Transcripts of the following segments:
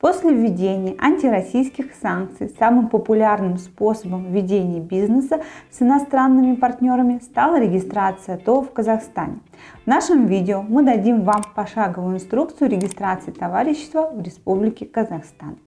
После введения антироссийских санкций самым популярным способом ведения бизнеса с иностранными партнерами стала регистрация ТО в Казахстане. В нашем видео мы дадим вам пошаговую инструкцию регистрации товарищества в Республике Казахстан.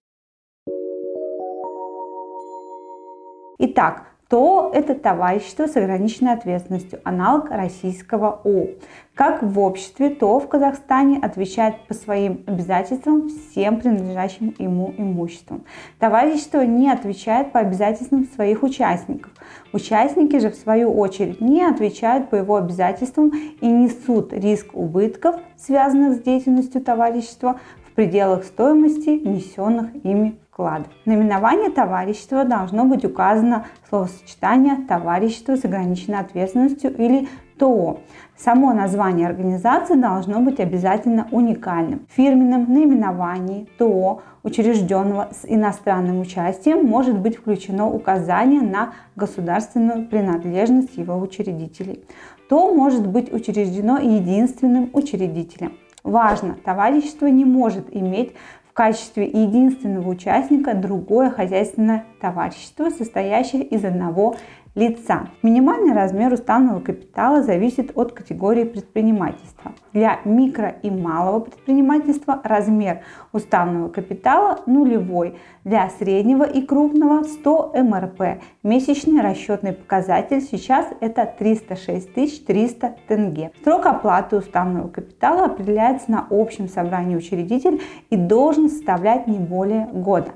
Итак, то это товарищество с ограниченной ответственностью, аналог российского ООО. Как в обществе, то в Казахстане отвечает по своим обязательствам всем принадлежащим ему имуществом. Товарищество не отвечает по обязательствам своих участников. Участники же, в свою очередь, не отвечают по его обязательствам и несут риск убытков, связанных с деятельностью товарищества, в пределах стоимости внесенных ими вкладов. Наименование товарищества должно быть указано словосочетание товарищество с ограниченной ответственностью или ТО. Само название организации должно быть обязательно уникальным. В фирменном наименовании ТО, учрежденного с иностранным участием, может быть включено указание на государственную принадлежность его учредителей. ТО может быть учреждено единственным учредителем. Важно, товарищество не может иметь в качестве единственного участника другое хозяйственное товарищество, состоящее из одного лица. Минимальный размер уставного капитала зависит от категории предпринимательства. Для микро и малого предпринимательства размер уставного капитала нулевой, для среднего и крупного 100 МРП. Месячный расчетный показатель сейчас это 306 300 тенге. Срок оплаты уставного капитала определяется на общем собрании учредитель и должен составлять не более года.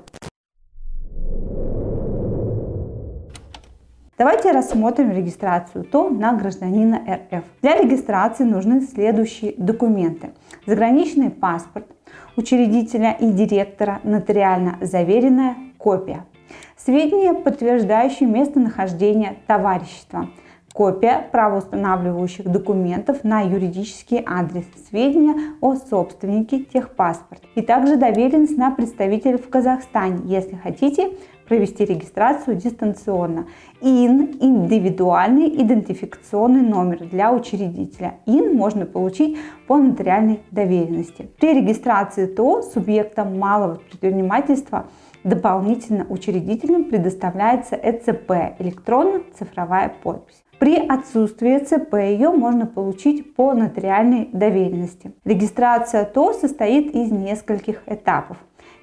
Давайте рассмотрим регистрацию ТО на гражданина РФ. Для регистрации нужны следующие документы. Заграничный паспорт учредителя и директора, нотариально заверенная копия. Сведения, подтверждающие местонахождение товарищества – копия правоустанавливающих документов на юридический адрес, сведения о собственнике техпаспорт и также доверенность на представителя в Казахстане, если хотите провести регистрацию дистанционно. ИН – индивидуальный идентификационный номер для учредителя. ИН можно получить по нотариальной доверенности. При регистрации ТО субъектам малого предпринимательства дополнительно учредителям предоставляется ЭЦП – электронно-цифровая подпись. При отсутствии ЦП ее можно получить по нотариальной доверенности. Регистрация ТО состоит из нескольких этапов.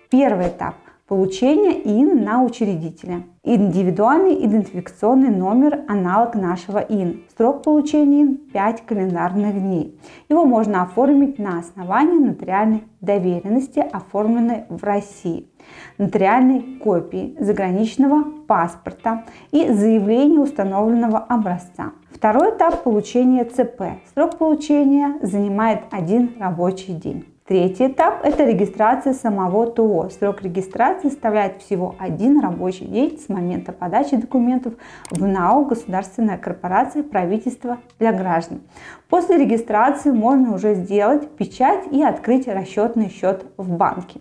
Первый этап Получение ИН на учредителя. Индивидуальный идентификационный номер – аналог нашего ИН. Срок получения ИН – 5 календарных дней. Его можно оформить на основании нотариальной доверенности, оформленной в России, нотариальной копии заграничного паспорта и заявления установленного образца. Второй этап получения ЦП. Срок получения занимает один рабочий день. Третий этап – это регистрация самого ТО. Срок регистрации составляет всего один рабочий день с момента подачи документов в НАО Государственная корпорация правительства для граждан. После регистрации можно уже сделать печать и открыть расчетный счет в банке.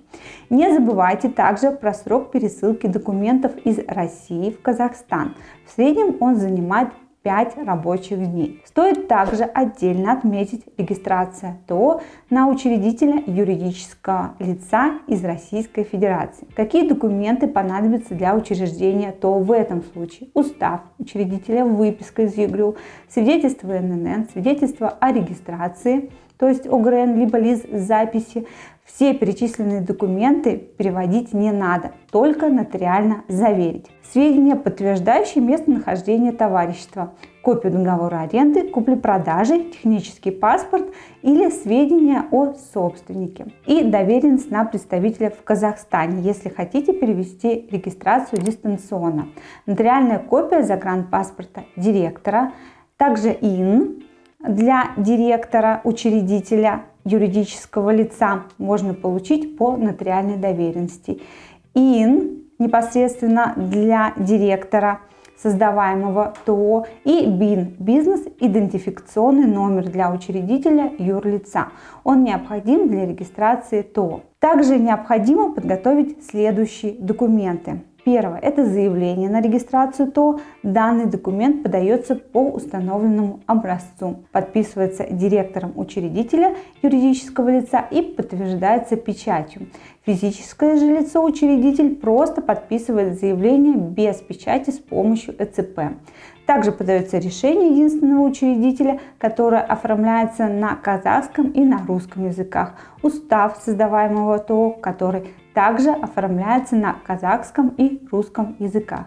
Не забывайте также про срок пересылки документов из России в Казахстан. В среднем он занимает 5 рабочих дней. Стоит также отдельно отметить регистрация ТО на учредителя юридического лица из Российской Федерации. Какие документы понадобятся для учреждения ТО в этом случае? Устав учредителя, выписка из ЕГРЮ, свидетельство ННН, свидетельство о регистрации, то есть ОГРН, либо лист записи, все перечисленные документы переводить не надо, только нотариально заверить. Сведения, подтверждающие местонахождение товарищества, копию договора аренды, купли-продажи, технический паспорт или сведения о собственнике. И доверенность на представителя в Казахстане, если хотите перевести регистрацию дистанционно. Нотариальная копия загранпаспорта директора, также ИН для директора, учредителя юридического лица можно получить по нотариальной доверенности. ИН непосредственно для директора создаваемого ТО и БИН – бизнес-идентификационный номер для учредителя юрлица. Он необходим для регистрации ТО. Также необходимо подготовить следующие документы. Первое – это заявление на регистрацию ТО. Данный документ подается по установленному образцу, подписывается директором учредителя юридического лица и подтверждается печатью. Физическое же лицо-учредитель просто подписывает заявление без печати с помощью ЭЦП. Также подается решение единственного учредителя, которое оформляется на казахском и на русском языках. Устав создаваемого ТО, который также оформляется на казахском и русском языках.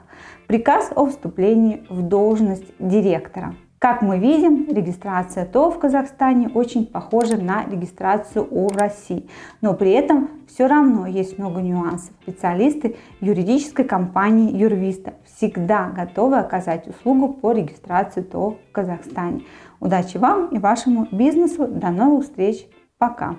Приказ о вступлении в должность директора. Как мы видим, регистрация ТО в Казахстане очень похожа на регистрацию ООО в России, но при этом все равно есть много нюансов. Специалисты юридической компании Юрвиста всегда готовы оказать услугу по регистрации ТО в Казахстане. Удачи вам и вашему бизнесу. До новых встреч. Пока.